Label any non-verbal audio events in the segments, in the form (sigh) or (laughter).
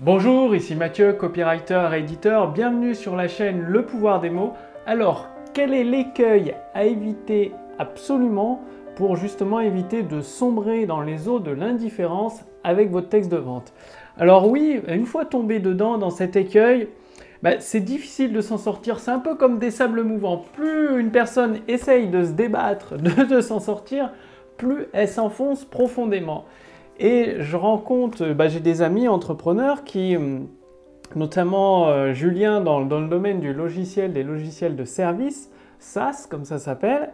Bonjour, ici Mathieu, copywriter et éditeur. Bienvenue sur la chaîne Le pouvoir des mots. Alors, quel est l'écueil à éviter absolument pour justement éviter de sombrer dans les eaux de l'indifférence avec votre texte de vente? Alors oui, une fois tombé dedans dans cet écueil, bah, c'est difficile de s'en sortir. C'est un peu comme des sables mouvants. Plus une personne essaye de se débattre, (laughs) de s'en sortir, plus elle s'enfonce profondément. Et je rencontre, bah, j'ai des amis entrepreneurs qui, hum, notamment euh, Julien dans, le domaine du logiciel, des logiciels de service, SaaS comme ça s'appelle,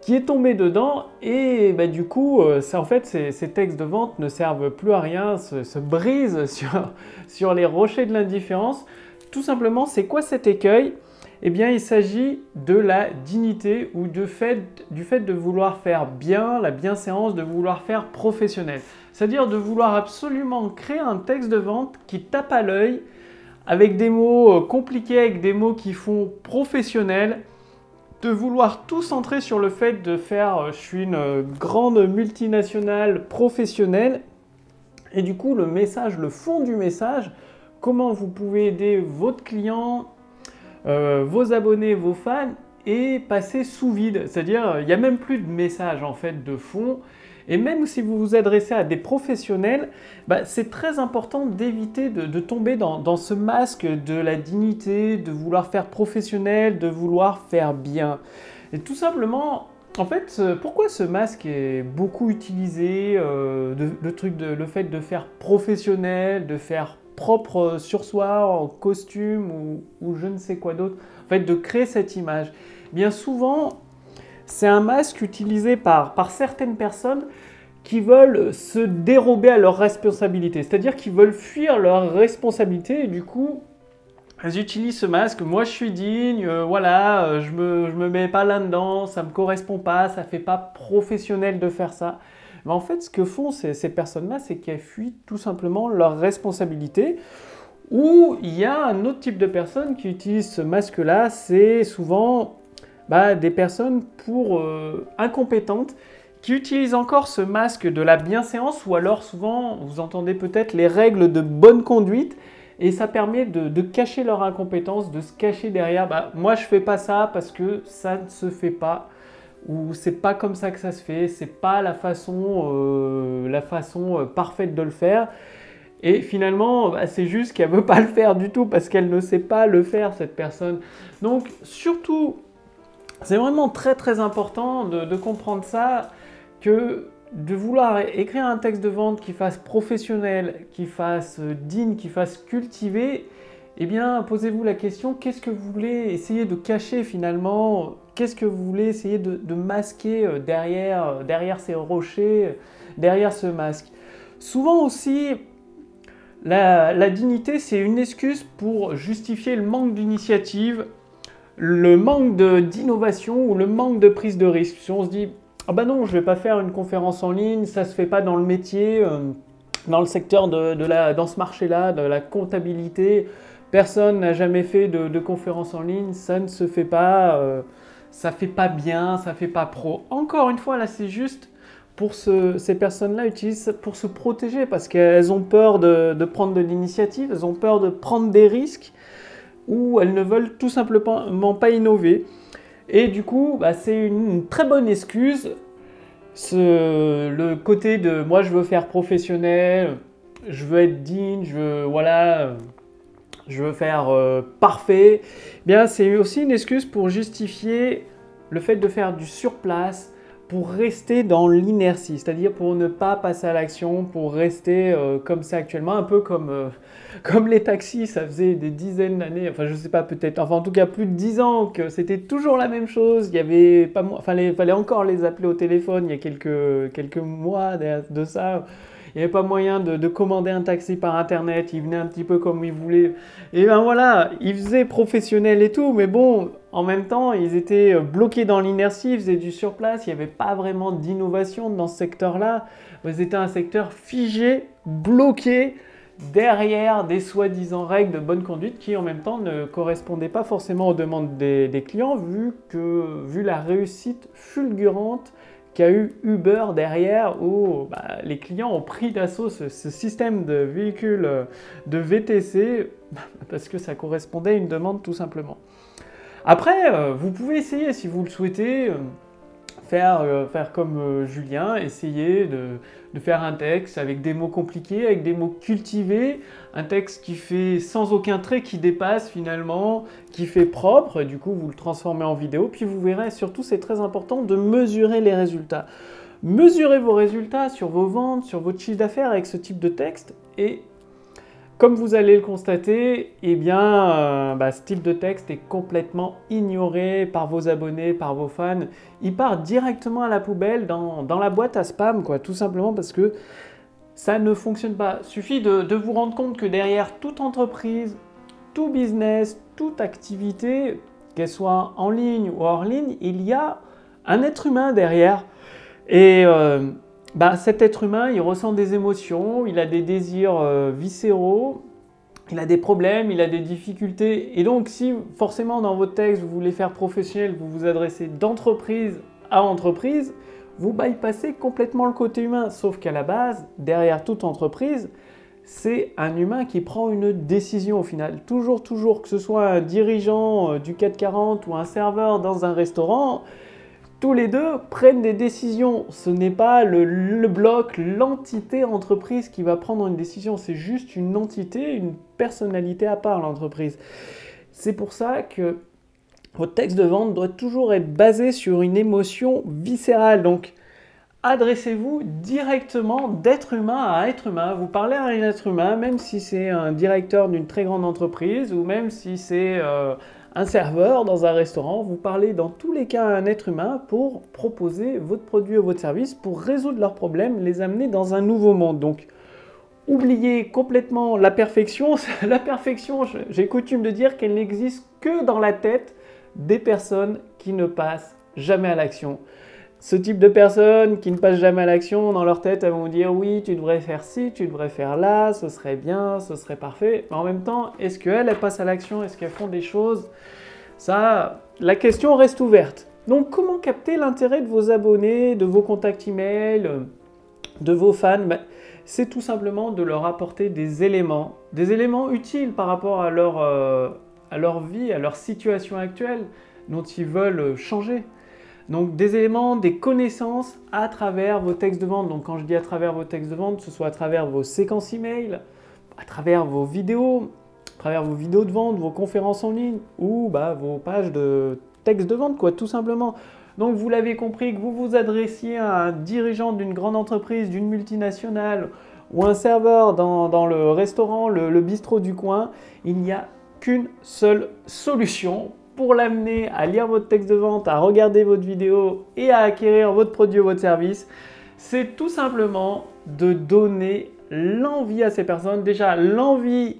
qui est tombé dedans et bah, du coup, euh, en fait, ces, textes de vente ne servent plus à rien, se, brisent (laughs) sur, sur les rochers de l'indifférence. Tout simplement, c'est quoi cet écueil? Eh bien, il s'agit de la dignité ou du fait de vouloir faire bien, la bienséance, de vouloir faire professionnel. C'est-à-dire de vouloir absolument créer un texte de vente qui tape à l'œil, avec des mots euh, compliqués, avec des mots qui font professionnel, de vouloir tout centrer sur le fait de faire euh, je suis une euh, grande multinationale professionnelle, et du coup le message, le fond du message, comment vous pouvez aider votre client, euh, vos abonnés, vos fans et passer sous vide. C'est-à-dire, il n'y a même plus de message en fait de fond. Et même si vous vous adressez à des professionnels, bah, c'est très important d'éviter de, tomber dans, ce masque de la dignité, de vouloir faire professionnel, de vouloir faire bien. Et tout simplement, en fait, pourquoi ce masque est beaucoup utilisé, euh, le, truc de, le fait de faire professionnel, de faire propre sur soi, en costume ou, je ne sais quoi d'autre, en fait, de créer cette image. Bien souvent, c'est un masque utilisé par, par certaines personnes qui veulent se dérober à leurs responsabilités, c'est-à-dire qu'ils veulent fuir leurs responsabilités et du coup, elles utilisent ce masque. Moi, je suis digne, euh, voilà, euh, je me, je me mets pas là-dedans, ça me correspond pas, ça fait pas professionnel de faire ça. En fait, ce que font ces, personnes-là, c'est qu'elles fuient tout simplement leurs responsabilités. Ou il y a un autre type de personnes qui utilisent ce masque-là, c'est souvent bah, des personnes pour euh, incompétentes qui utilisent encore ce masque de la bienséance ou alors souvent vous entendez peut-être les règles de bonne conduite et ça permet de, cacher leur incompétence, de se cacher derrière bah, moi je fais pas ça parce que ça ne se fait pas ou c'est pas comme ça que ça se fait, c'est pas la façon, euh, la façon euh, parfaite de le faire. Et finalement, bah, c'est juste qu'elle veut (laughs) pas le faire du tout parce qu'elle ne sait pas le faire, cette personne. Donc, surtout, c'est vraiment très très important de, comprendre ça, que de vouloir écrire un texte de vente qui fasse professionnel, qui fasse euh, digne, qui fasse cultivé, eh bien, posez-vous la question, qu'est-ce que vous voulez essayer de cacher finalement Qu'est-ce que vous voulez essayer de, masquer euh, derrière, euh, derrière ces rochers, euh, derrière ce masque? Souvent aussi, la, dignité, c'est une excuse pour justifier le manque d'initiative, le manque d'innovation ou le manque de prise de risque. Si on se dit, ah ben non, je ne vais pas faire une conférence en ligne, ça ne se fait pas dans le métier, dans le secteur de, la, dans ce marché-là, de la comptabilité, Personne n'a jamais fait de, conférence en ligne, ça ne se fait pas, ça fait pas bien, ça fait pas pro. Encore une fois, là, c'est juste pour ces personnes-là utilisent pour se protéger parce qu'elles ont peur de, prendre de l'initiative, elles ont peur de prendre des risques ou elles ne veulent tout simplement pas innover. Et du coup, bah, c'est une, très bonne excuse. le côté de moi, je veux faire professionnel, je veux être digne, je veux voilà je veux faire euh, parfait, bien c'est aussi une excuse pour justifier le fait de faire du surplace, pour rester dans l'inertie, c'est-à-dire pour ne pas passer à l'action, pour rester euh, comme c'est actuellement, un peu comme, euh, (laughs) comme les taxis, ça faisait des dizaines d'années, enfin je sais pas peut-être, enfin en tout cas plus de dix ans que c'était toujours la même chose, il y avait pas, il fallait encore les appeler au téléphone il y a quelques, quelques mois de ça, il n'y avait pas moyen de, commander un taxi par internet, il venait un petit peu comme il voulait. Et ben voilà, ils faisaient professionnel et tout, mais bon, en même temps, ils étaient bloqués dans l'inertie, ils faisaient du surplace, il n'y avait pas vraiment d'innovation dans ce secteur-là. C'était un secteur figé, bloqué derrière des soi-disant règles de bonne conduite qui en même temps ne correspondaient pas forcément aux demandes des, des clients vu, que, vu la réussite fulgurante qu'a eu Uber derrière où bah, les clients ont pris d'assaut ce, système de véhicules de VTC (laughs) parce que ça correspondait à une demande tout simplement. Après, euh, vous pouvez essayer si vous le souhaitez. Euh, faire, euh, comme Julien, essayer de, faire un texte avec des mots compliqués, avec des mots cultivés, un texte qui fait sans aucun trait, qui dépasse finalement, qui fait propre, du coup vous le transformez en vidéo, puis vous verrez, surtout c'est très important de mesurer les résultats. Mesurez vos résultats sur vos ventes, sur votre chiffre d'affaires avec ce type de texte, et comme vous allez le constater, eh bien, euh, bah, ce type de texte est complètement ignoré par vos abonnés, par vos fans. Il part directement à la poubelle, dans, la boîte à spam, quoi, tout simplement parce que ça ne fonctionne pas. Suffit de, de vous rendre compte que derrière toute entreprise, tout business, toute activité, qu'elle soit en ligne ou hors ligne, il y a un être humain derrière. Et euh, bah, cet être humain, il ressent des émotions, il a des désirs euh, viscéraux, il a des problèmes, il a des difficultés. Et donc, si forcément dans votre texte, vous voulez faire professionnel, vous vous adressez d'entreprise à entreprise, vous bypassez complètement le côté humain. Sauf qu'à la base, derrière toute entreprise, c'est un humain qui prend une décision au final. Toujours, toujours, que ce soit un dirigeant euh, du 440 ou un serveur dans un restaurant, tous les deux prennent des décisions. Ce n'est pas le, bloc, l'entité entreprise qui va prendre une décision. C'est juste une entité, une personnalité à part, l'entreprise. C'est pour ça que votre texte de vente doit toujours être basé sur une émotion viscérale. Donc, adressez-vous directement d'être humain à être humain. Vous parlez à un être humain, même si c'est un directeur d'une très grande entreprise ou même si c'est... Euh, un serveur dans un restaurant, vous parlez dans tous les cas à un être humain pour proposer votre produit ou votre service, pour résoudre leurs problèmes, les amener dans un nouveau monde. Donc, oubliez complètement la perfection. (laughs) la perfection, j'ai coutume de dire qu'elle n'existe que dans la tête des personnes qui ne passent jamais à l'action ce type de personnes qui ne passent jamais à l'action, dans leur tête, elles vont dire oui, tu devrais faire ci, tu devrais faire là, ce serait bien, ce serait parfait. Mais en même temps, est-ce qu'elles, elles passent à l'action? Est-ce qu'elles font des choses? Ça, la question reste ouverte. Donc, comment capter l'intérêt de vos abonnés, de vos contacts email, de vos fans? Ben, C'est tout simplement de leur apporter des éléments, des éléments utiles par rapport à leur, euh, à leur vie, à leur situation actuelle, dont ils veulent changer. Donc des éléments, des connaissances à travers vos textes de vente. Donc quand je dis à travers vos textes de vente, ce soit à travers vos séquences email, à travers vos vidéos, à travers vos vidéos de vente, vos conférences en ligne ou bah, vos pages de texte de vente, quoi, tout simplement. Donc vous l'avez compris, que vous vous adressiez à un dirigeant d'une grande entreprise, d'une multinationale ou un serveur dans, le restaurant, le bistrot du coin, il n'y a qu'une seule solution pour l'amener à lire votre texte de vente, à regarder votre vidéo et à acquérir votre produit ou votre service, c'est tout simplement de donner l'envie à ces personnes, déjà l'envie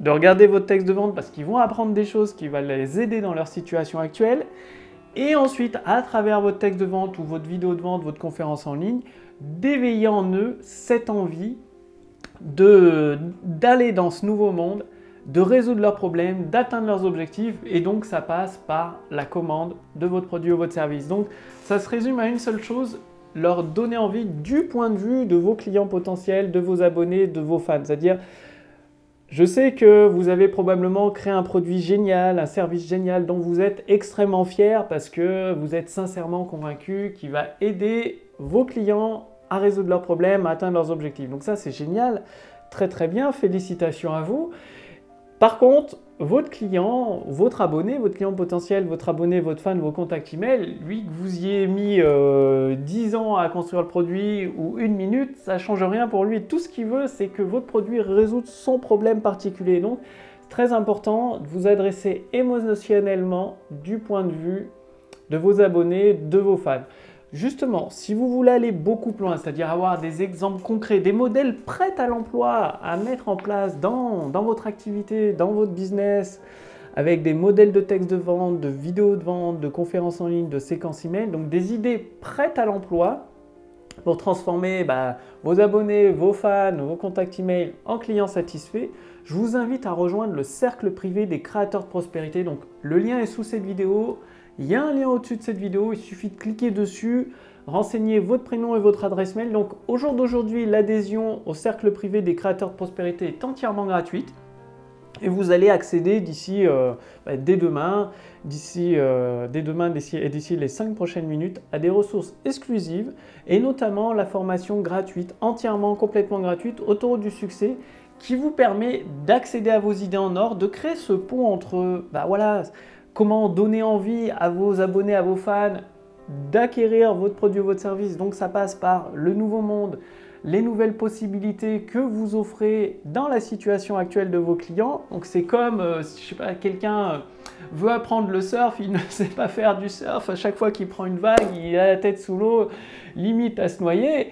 de regarder votre texte de vente parce qu'ils vont apprendre des choses qui vont les aider dans leur situation actuelle. Et ensuite, à travers votre texte de vente ou votre vidéo de vente, votre conférence en ligne, d'éveiller en eux cette envie d'aller dans ce nouveau monde de résoudre leurs problèmes, d'atteindre leurs objectifs, et donc ça passe par la commande de votre produit ou votre service. Donc ça se résume à une seule chose, leur donner envie du point de vue de vos clients potentiels, de vos abonnés, de vos fans. C'est-à-dire, je sais que vous avez probablement créé un produit génial, un service génial dont vous êtes extrêmement fier parce que vous êtes sincèrement convaincu qu'il va aider vos clients à résoudre leurs problèmes, à atteindre leurs objectifs. Donc ça, c'est génial, très très bien, félicitations à vous. Par contre, votre client, votre abonné, votre client potentiel, votre abonné, votre fan, vos contacts email, lui que vous y ayez mis 10 euh, ans à construire le produit ou une minute, ça ne change rien pour lui. Tout ce qu'il veut, c'est que votre produit résout son problème particulier. Donc, très important de vous adresser émotionnellement du point de vue de vos abonnés, de vos fans. Justement, si vous voulez aller beaucoup plus loin, c'est-à-dire avoir des exemples concrets, des modèles prêts à l'emploi à mettre en place dans, votre activité, dans votre business, avec des modèles de texte de vente, de vidéos de vente, de conférences en ligne, de séquences email, donc des idées prêtes à l'emploi pour transformer bah, vos abonnés, vos fans, vos contacts email en clients satisfaits, je vous invite à rejoindre le cercle privé des créateurs de prospérité. Donc le lien est sous cette vidéo. Il y a un lien au-dessus de cette vidéo, il suffit de cliquer dessus. renseigner votre prénom et votre adresse mail. Donc au jour d'aujourd'hui, l'adhésion au cercle privé des créateurs de prospérité est entièrement gratuite. Et vous allez accéder d'ici, euh, bah, dès demain, d'ici euh, dès demain, d'ici les 5 prochaines minutes, à des ressources exclusives et notamment la formation gratuite, entièrement, complètement gratuite, autour du succès, qui vous permet d'accéder à vos idées en or, de créer ce pont entre, bah voilà, comment donner envie à vos abonnés, à vos fans d'acquérir votre produit ou votre service. Donc ça passe par le nouveau monde, les nouvelles possibilités que vous offrez dans la situation actuelle de vos clients. Donc c'est comme, euh, je sais pas, quelqu'un euh, veut apprendre le surf, il (laughs) ne sait pas faire du surf, à chaque fois qu'il prend une vague, il a la tête sous l'eau, limite à se noyer.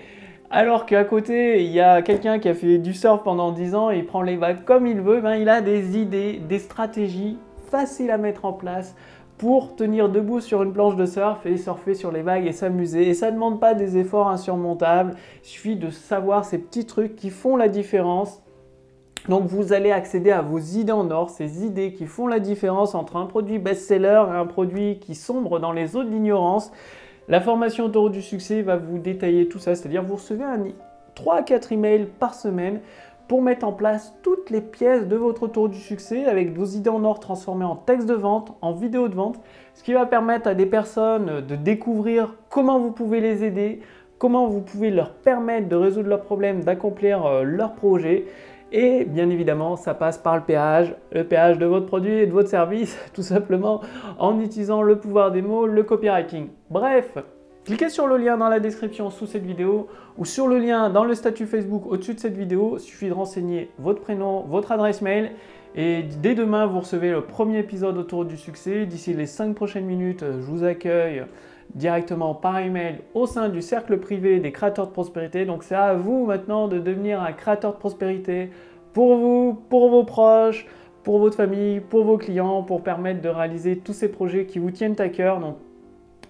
Alors qu'à côté, il y a quelqu'un qui a fait du surf pendant 10 ans et il prend les vagues comme il veut, ben, il a des idées, des stratégies faciles à mettre en place pour tenir debout sur une planche de surf et surfer sur les vagues et s'amuser. Et ça ne demande pas des efforts insurmontables, il suffit de savoir ces petits trucs qui font la différence. Donc vous allez accéder à vos idées en or, ces idées qui font la différence entre un produit best-seller et un produit qui sombre dans les eaux de l'ignorance. La formation Autour du succès va vous détailler tout ça, c'est-à-dire vous recevez un 3 à 4 emails par semaine pour mettre en place toutes les pièces de votre tour du succès avec vos idées en or transformées en texte de vente, en vidéo de vente, ce qui va permettre à des personnes de découvrir comment vous pouvez les aider, comment vous pouvez leur permettre de résoudre leurs problèmes, d'accomplir euh, leurs projets. Et bien évidemment, ça passe par le péage, le péage de votre produit et de votre service, (laughs) tout simplement en utilisant le pouvoir des mots, le copywriting. Bref, Cliquez sur le lien dans la description sous cette vidéo ou sur le lien dans le statut Facebook au-dessus de cette vidéo. Il suffit de renseigner votre prénom, votre adresse mail et dès demain, vous recevez le premier épisode autour du succès. D'ici les 5 prochaines minutes, je vous accueille directement par email au sein du cercle privé des créateurs de prospérité. Donc c'est à vous maintenant de devenir un créateur de prospérité pour vous, pour vos proches, pour votre famille, pour vos clients, pour permettre de réaliser tous ces projets qui vous tiennent à cœur.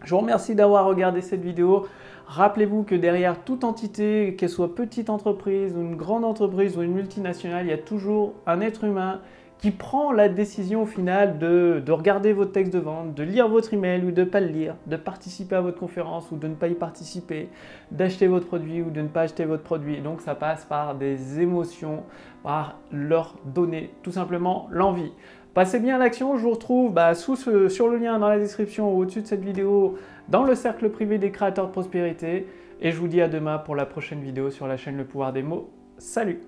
Je vous remercie d'avoir regardé cette vidéo. Rappelez-vous que derrière toute entité, qu'elle soit petite entreprise ou une grande entreprise ou une multinationale, il y a toujours un être humain qui prend la décision finale de, de, regarder votre texte de vente, de lire votre email ou de ne pas le lire, de participer à votre conférence ou de ne pas y participer, d'acheter votre produit ou de ne pas acheter votre produit. donc ça passe par des émotions, par leur donner tout simplement l'envie. Passez bien à l'action, je vous retrouve bah, sur le lien dans la description ou au-dessus de cette vidéo dans le cercle privé des créateurs de prospérité. Et je vous dis à demain pour la prochaine vidéo sur la chaîne Le Pouvoir des mots. Salut